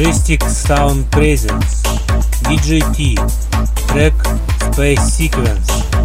Majestic Sound Presence, DJT, Track Space Sequence.